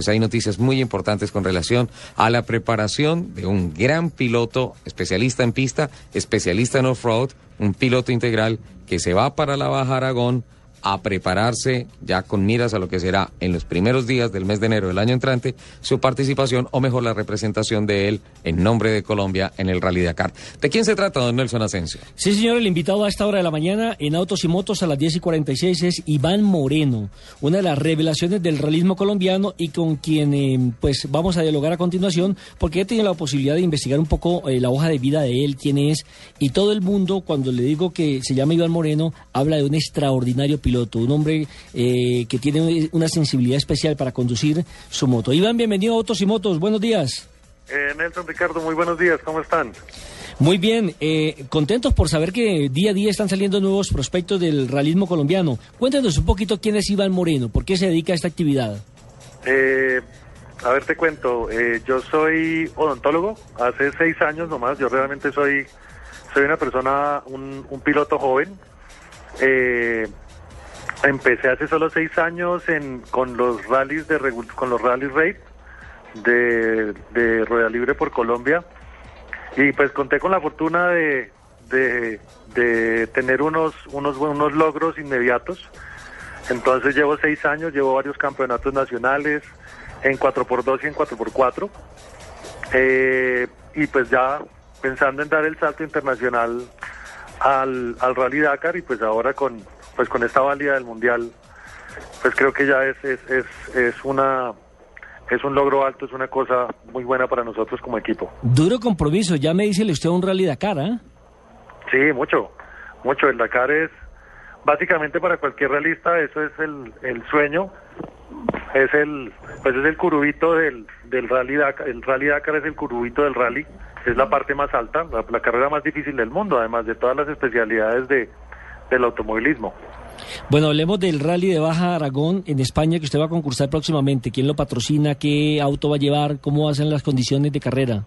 pues hay noticias muy importantes con relación a la preparación de un gran piloto, especialista en pista, especialista en off-road, un piloto integral que se va para la Baja Aragón a prepararse ya con miras a lo que será en los primeros días del mes de enero del año entrante su participación o mejor la representación de él en nombre de Colombia en el Rally Dakar. ¿De quién se trata, don Nelson Asensio? Sí, señor, el invitado a esta hora de la mañana en Autos y Motos a las 10 y 46 es Iván Moreno, una de las revelaciones del realismo colombiano y con quien eh, pues vamos a dialogar a continuación porque he tenido la posibilidad de investigar un poco eh, la hoja de vida de él, quién es y todo el mundo cuando le digo que se llama Iván Moreno habla de un extraordinario piloto piloto, un hombre eh, que tiene una sensibilidad especial para conducir su moto. Iván, bienvenido a Autos y Motos, buenos días. Eh, Nelson Ricardo, muy buenos días, ¿cómo están? Muy bien, eh, contentos por saber que día a día están saliendo nuevos prospectos del realismo colombiano. Cuéntanos un poquito quién es Iván Moreno, por qué se dedica a esta actividad. a ver, te cuento, yo soy odontólogo, hace seis años nomás, yo realmente soy, soy una persona, un, un piloto joven. Empecé hace solo seis años en, con los rallies de con los rallies raid de, de Rueda Libre por Colombia y pues conté con la fortuna de, de, tener unos, unos, unos logros inmediatos. Entonces llevo seis años, llevo varios campeonatos nacionales en 4x2 y en 4x4. Eh, y pues ya pensando en dar el salto internacional al, al Rally Dakar y pues ahora con, pues con esta válida del mundial, pues creo que ya es, es, es, es una es un logro alto, es una cosa muy buena para nosotros como equipo. Duro compromiso, ya me dice usted un rally Dakar, ¿eh? Sí, mucho, mucho. El Dakar es básicamente para cualquier realista, eso es el, el sueño, es el, pues es el curubito del, del rally Dakar, el rally Dakar es el curubito del rally, es la parte más alta, la carrera más difícil del mundo, además de todas las especialidades de, del automovilismo. Bueno, hablemos del Rally de Baja Aragón en España que usted va a concursar próximamente. ¿Quién lo patrocina? ¿Qué auto va a llevar? ¿Cómo hacen las condiciones de carrera?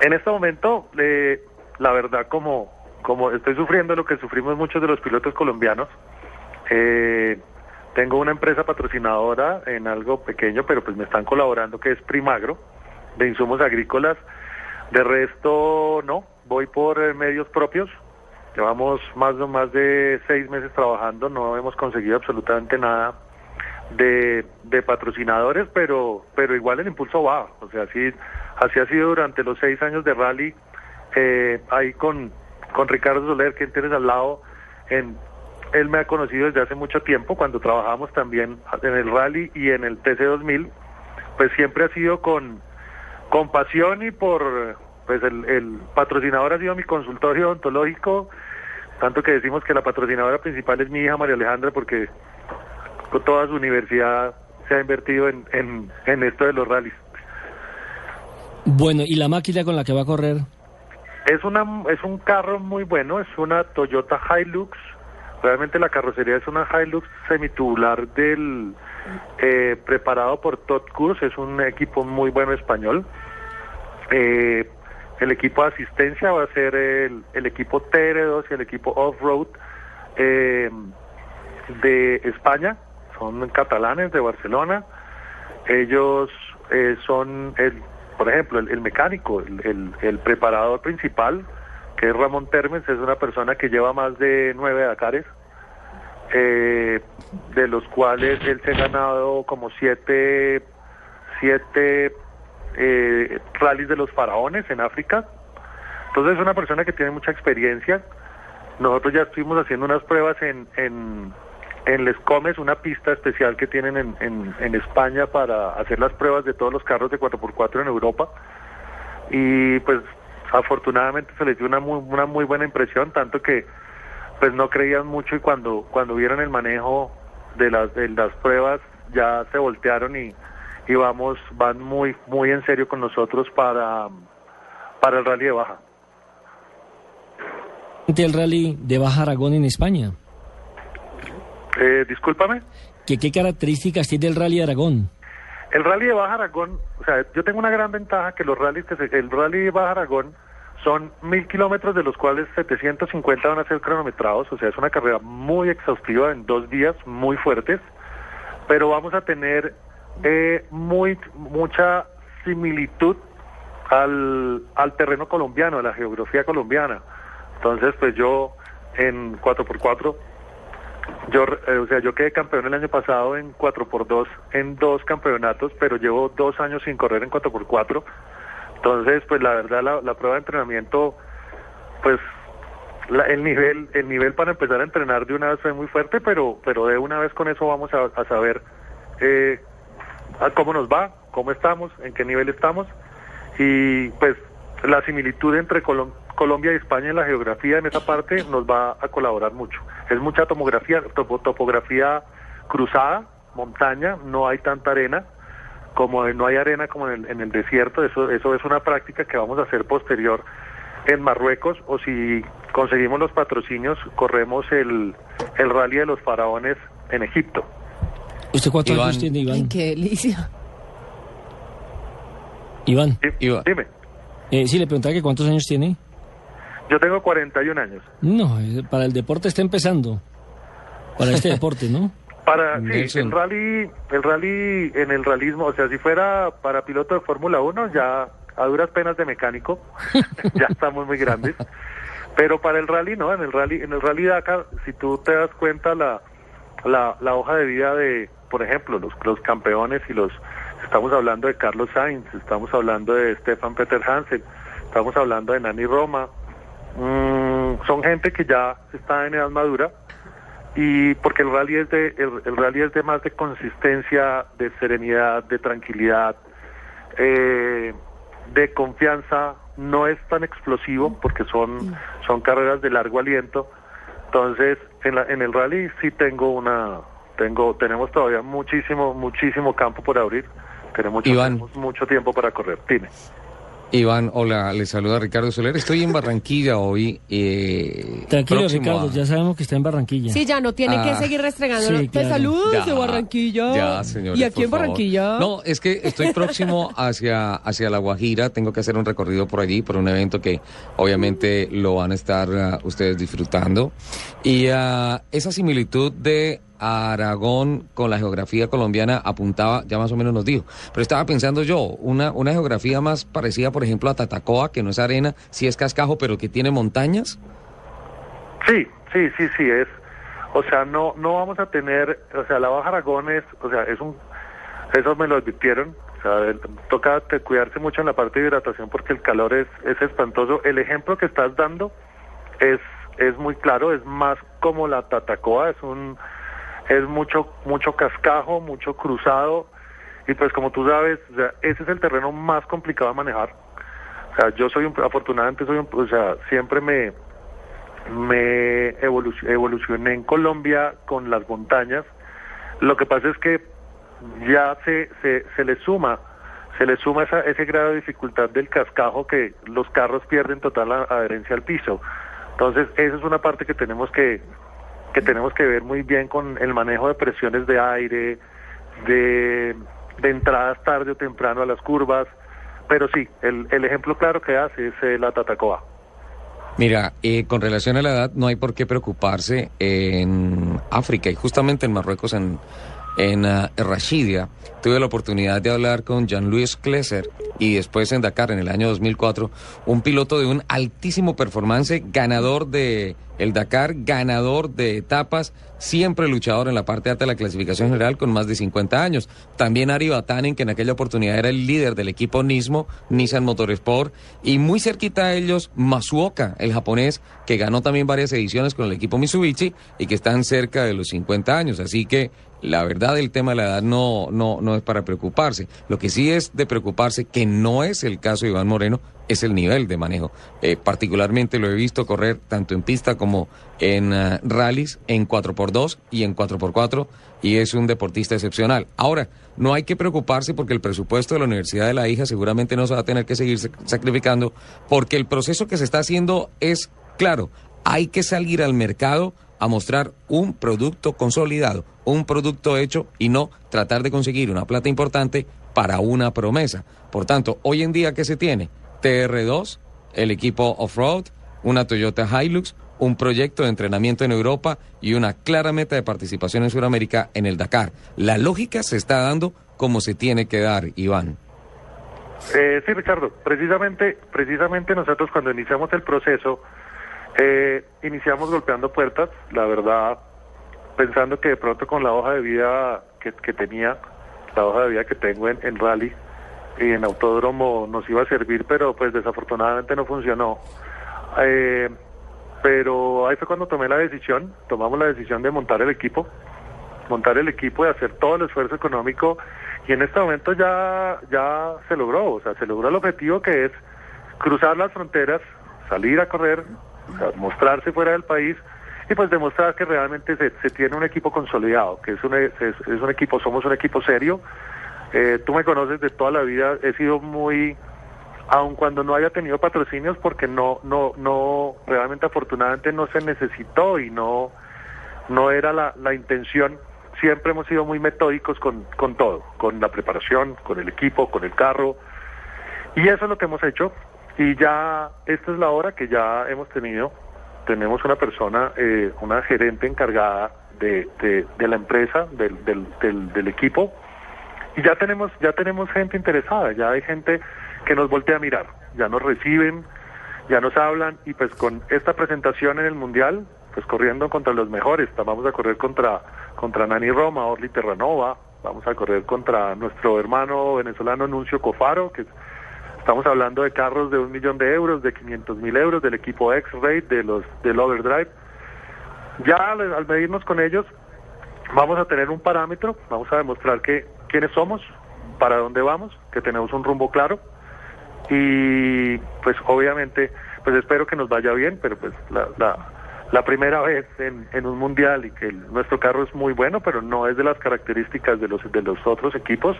En este momento, eh, la verdad, como, como estoy sufriendo lo que sufrimos muchos de los pilotos colombianos, eh, tengo una empresa patrocinadora en algo pequeño, pero pues me están colaborando, que es Primagro, de insumos agrícolas. De resto, no, voy por eh, medios propios, Llevamos más de, más de seis meses trabajando, no hemos conseguido absolutamente nada de, patrocinadores, pero, pero igual el impulso va. O sea, así, así ha sido durante los seis años de rally. Eh, ahí con, con Ricardo Soler, que tienes al lado, en, él me ha conocido desde hace mucho tiempo, cuando trabajamos también en el rally y en el TC2000, pues siempre ha sido con, con pasión y por, pues el, el patrocinador ha sido mi consultorio odontológico, tanto que decimos que la patrocinadora principal es mi hija María Alejandra porque toda su universidad se ha invertido en, en, esto de los rallies. Bueno, ¿y la máquina con la que va a correr? Es, una, es un carro muy bueno, es una Toyota Hilux. Realmente la carrocería es una Hilux semitubular del eh, preparado por Todd Kurz, es un equipo muy bueno español. Eh, el equipo de asistencia va a ser el, el equipo TR2 y el equipo off-road eh, de España, son catalanes de Barcelona. Ellos eh, son, el, por ejemplo, el, mecánico, el, el, preparador principal, que es Ramón Termes, es una persona que lleva más de nueve Dakares, eh, de los cuales él se ha ganado como siete, siete eh, rallies de los faraones en África. Entonces es una persona que tiene mucha experiencia. Nosotros ya estuvimos haciendo unas pruebas en, en, en Les Comes, una pista especial que tienen en, en, en España para hacer las pruebas de todos los carros de 4x4 en Europa. Y pues afortunadamente se les dio una muy, una muy buena impresión, tanto que pues no creían mucho y cuando, cuando vieron el manejo de las, de las pruebas ya se voltearon y, y vamos, van muy, muy en serio con nosotros para, para el rally de Baja. El rally de Baja Aragón en España. Eh, discúlpame. ¿Qué, ¿Qué características tiene el rally de Aragón? El rally de Baja Aragón, o sea, yo tengo una gran ventaja que los rallies, que el rally de Baja Aragón son mil kilómetros de los cuales 750 van a ser cronometrados, o sea, es una carrera muy exhaustiva en dos días, muy fuertes, pero vamos a tener eh, muy mucha similitud al, al terreno colombiano, a la geografía colombiana. Entonces, pues yo en 4x4, yo, eh, o sea, yo quedé campeón el año pasado en 4x2 en dos campeonatos, pero llevo dos años sin correr en 4x4. Entonces, pues la verdad, la, prueba de entrenamiento, pues la- el nivel el nivel para empezar a entrenar de una vez fue muy fuerte, pero pero de una vez con eso vamos a, a saber eh, a cómo nos va, cómo estamos, en qué nivel estamos y pues la similitud entre Colom- Colombia y España en la geografía en esa parte nos va a colaborar mucho. Es mucha tomografía, topo- topografía cruzada, montaña, no hay tanta arena, como no hay arena como en el, en el desierto, eso, eso es una práctica que vamos a hacer posterior en Marruecos o si conseguimos los patrocinios, corremos el, el rally de los faraones en Egipto. ¿Usted cuántos Iván. años tiene, Ay, Iván? qué delicia. Iván, Sí, Iván. Dime, eh, sí, le preguntaba que cuántos años tiene. yo tengo 41 años. No, eh, para el deporte está empezando. Para este deporte, ¿no? Para sí, el rally, el rally en el realismo, o sea, si fuera para piloto de Fórmula 1 ya a duras penas de mecánico, ya estamos muy grandes. Pero para el rally no, en el rally, en el rally Dakar, si tú te das cuenta la, la, la hoja de vida de, por ejemplo, los, los campeones y los, estamos hablando de Carlos Sainz, estamos hablando de Stefan Peter Hansen, estamos hablando de Nani Roma, mm, son gente que ya está en edad madura y porque el rally es de el, el rally es de más de consistencia, de serenidad, de tranquilidad, eh, de confianza, no es tan explosivo porque son son carreras de largo aliento. Entonces, en, la, en el rally sí tengo una tengo tenemos todavía muchísimo muchísimo campo por abrir. Tenemos, Iván. tenemos mucho tiempo para correr. Dime. Iván, hola, le saluda Ricardo Soler. Estoy en Barranquilla hoy. eh, Tranquilo, próximo Ricardo, a- ya sabemos que está en Barranquilla. Sí, ya no tiene que Ah, seguir restregando. sí, claro. saludos Ya, de Barranquilla. Ya, señores, ¿Y aquí por en favor. Barranquilla? No, es que estoy próximo hacia, hacia La Guajira. Tengo que hacer un recorrido por allí, por un evento que obviamente lo van a estar ah, ustedes disfrutando. Y ah, esa similitud de Aragón con la geografía colombiana apuntaba, ya más o menos nos dijo. Pero estaba pensando yo, una, una geografía más parecida, por ejemplo, a Tatacoa, que no es arena, sí es cascajo, pero que tiene montañas. Sí, sí, sí, sí, es, o sea, no, no vamos a tener, o sea, la Baja Aragón es, o sea, es un, eso me lo advirtieron, o sea, toca cuidarse mucho en la parte de hidratación porque el calor es, es espantoso. El ejemplo que estás dando es, es muy claro, es más como la Tatacoa, es un, es mucho, mucho cascajo, mucho cruzado, y pues como tú sabes, o sea, ese es el terreno más complicado de manejar. O sea, yo soy un, afortunadamente soy un, o sea, siempre me, me evolu- evolucioné en Colombia con las montañas. Lo que pasa es que ya se, se, se le suma, se le suma esa, ese grado de dificultad del cascajo que los carros pierden total adherencia al piso. Entonces, esa es una parte que tenemos que, que tenemos que ver muy bien con el manejo de presiones de aire, de, entradas tarde o temprano a las curvas. Pero sí, el, el ejemplo claro que hace es eh, la Tatacoa. Mira, eh, con relación a la edad, no hay por qué preocuparse en África y justamente en Marruecos, en, en ah, Rashidia. Tuve la oportunidad de hablar con Jean-Louis Klesser y después en Dakar en el año 2004, un piloto de un altísimo performance, ganador de el Dakar, ganador de etapas, siempre luchador en la parte alta de la clasificación general con más de 50 años. También Ari Batanen, que en aquella oportunidad era el líder del equipo Nismo, Nissan Motorsport, y muy cerquita a ellos Masuoka, el japonés, que ganó también varias ediciones con el equipo Mitsubishi y que están cerca de los 50 años. Así que la verdad el tema de la edad no, no, no es para preocuparse. Lo que sí es de preocuparse, que no es el caso de Iván Moreno, es el nivel de manejo. Eh, particularmente lo he visto correr tanto en pista como en ah, rallies, en 4x2 y en 4x4, y es un deportista excepcional. Ahora, no hay que preocuparse porque el presupuesto de la Universidad de la Hija seguramente no se va a tener que seguir sac- sacrificando, porque el proceso que se está haciendo es claro, hay que salir al mercado a mostrar un producto consolidado, un producto hecho y no tratar de conseguir una plata importante para una promesa. Por tanto, hoy en día, ¿qué se tiene? TR2, el equipo off-road, una Toyota Hilux, un proyecto de entrenamiento en Europa y una clara meta de participación en Sudamérica en el Dakar. La lógica se está dando como se tiene que dar, Iván. Eh, sí, Ricardo, precisamente, precisamente nosotros cuando iniciamos el proceso, eh, iniciamos golpeando puertas, la verdad, pensando que de pronto con la hoja de vida que, tenía, la hoja de vida que tengo en, en rally y en autódromo nos iba a servir, pero pues desafortunadamente no funcionó. Eh, pero ahí fue cuando tomé la decisión, tomamos la decisión de montar el equipo, montar el equipo y hacer todo el esfuerzo económico y en este momento ya, ya se logró, o sea, se logró el objetivo que es cruzar las fronteras, salir a correr, mostrarse fuera del país y pues demostrar que realmente se, tiene un equipo consolidado, que es un, es, un equipo, somos un equipo serio. Eh, tú me conoces de toda la vida, he sido muy, aun cuando no haya tenido patrocinios, porque no, no, no, realmente afortunadamente no se necesitó y no, no era la, la intención siempre hemos sido muy metódicos con, con todo, con la preparación, con el equipo, con el carro. Y eso es lo que hemos hecho. Y ya, esta es la hora que ya hemos tenido. Tenemos una persona, eh, una gerente encargada de, de, la empresa, del, del, del, del, equipo. Y ya tenemos, ya tenemos gente interesada, ya hay gente que nos voltea a mirar, ya nos reciben, ya nos hablan y pues con esta presentación en el Mundial, pues corriendo contra los mejores, vamos a correr contra contra Nani Roma, Orly Terranova, vamos a correr contra nuestro hermano venezolano Nuncio Cofaro, que estamos hablando de carros de un millón de euros, de 500 mil euros, del equipo X-Ray, de los, del Overdrive. Ya al, medirnos con ellos, vamos a tener un parámetro, vamos a demostrar que quiénes somos, para dónde vamos, que tenemos un rumbo claro y pues obviamente pues espero que nos vaya bien, pero pues la, la la primera vez en, un mundial y que nuestro carro es muy bueno, pero no es de las características de los de los otros equipos,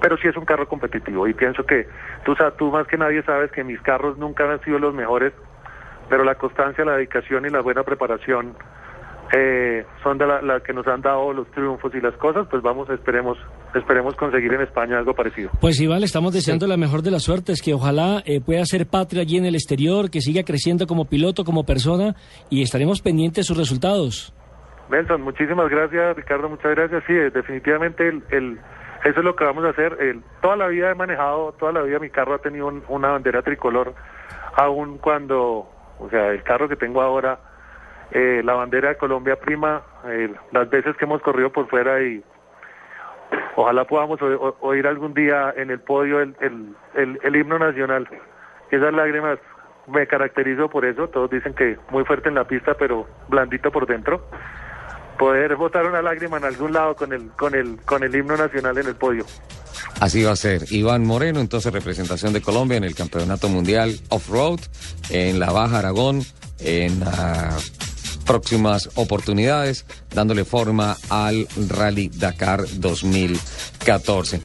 pero sí es un carro competitivo. Y pienso que tú, tú más que nadie sabes que mis carros nunca han sido los mejores, pero la constancia, la dedicación y la buena preparación eh, son de la, que nos han dado los triunfos y las cosas, pues vamos, esperemos, esperemos conseguir en España algo parecido. Pues Iván, estamos deseando la mejor de las suertes, que ojalá eh, pueda ser patria allí en el exterior, que siga creciendo como piloto, como persona, y estaremos pendientes de sus resultados. Nelson, muchísimas gracias, Ricardo, muchas gracias. Sí, definitivamente el, eso es lo que vamos a hacer. El, toda la vida he manejado, toda la vida mi carro ha tenido una bandera tricolor, aun cuando, o sea, el carro que tengo ahora eh, la bandera de Colombia prima eh, las veces que hemos corrido por fuera y ojalá podamos oír algún día en el podio el, el, el, himno nacional. Esas lágrimas me caracterizo por eso, todos dicen que muy fuerte en la pista pero blandito por dentro. Poder botar una lágrima en algún lado con el, con el, con el himno nacional en el podio. Así va a ser. Iván Moreno, entonces representación de Colombia en el Campeonato Mundial Off-Road, en la Baja Aragón, en la próximas oportunidades, dándole forma al Rally Dakar 2014.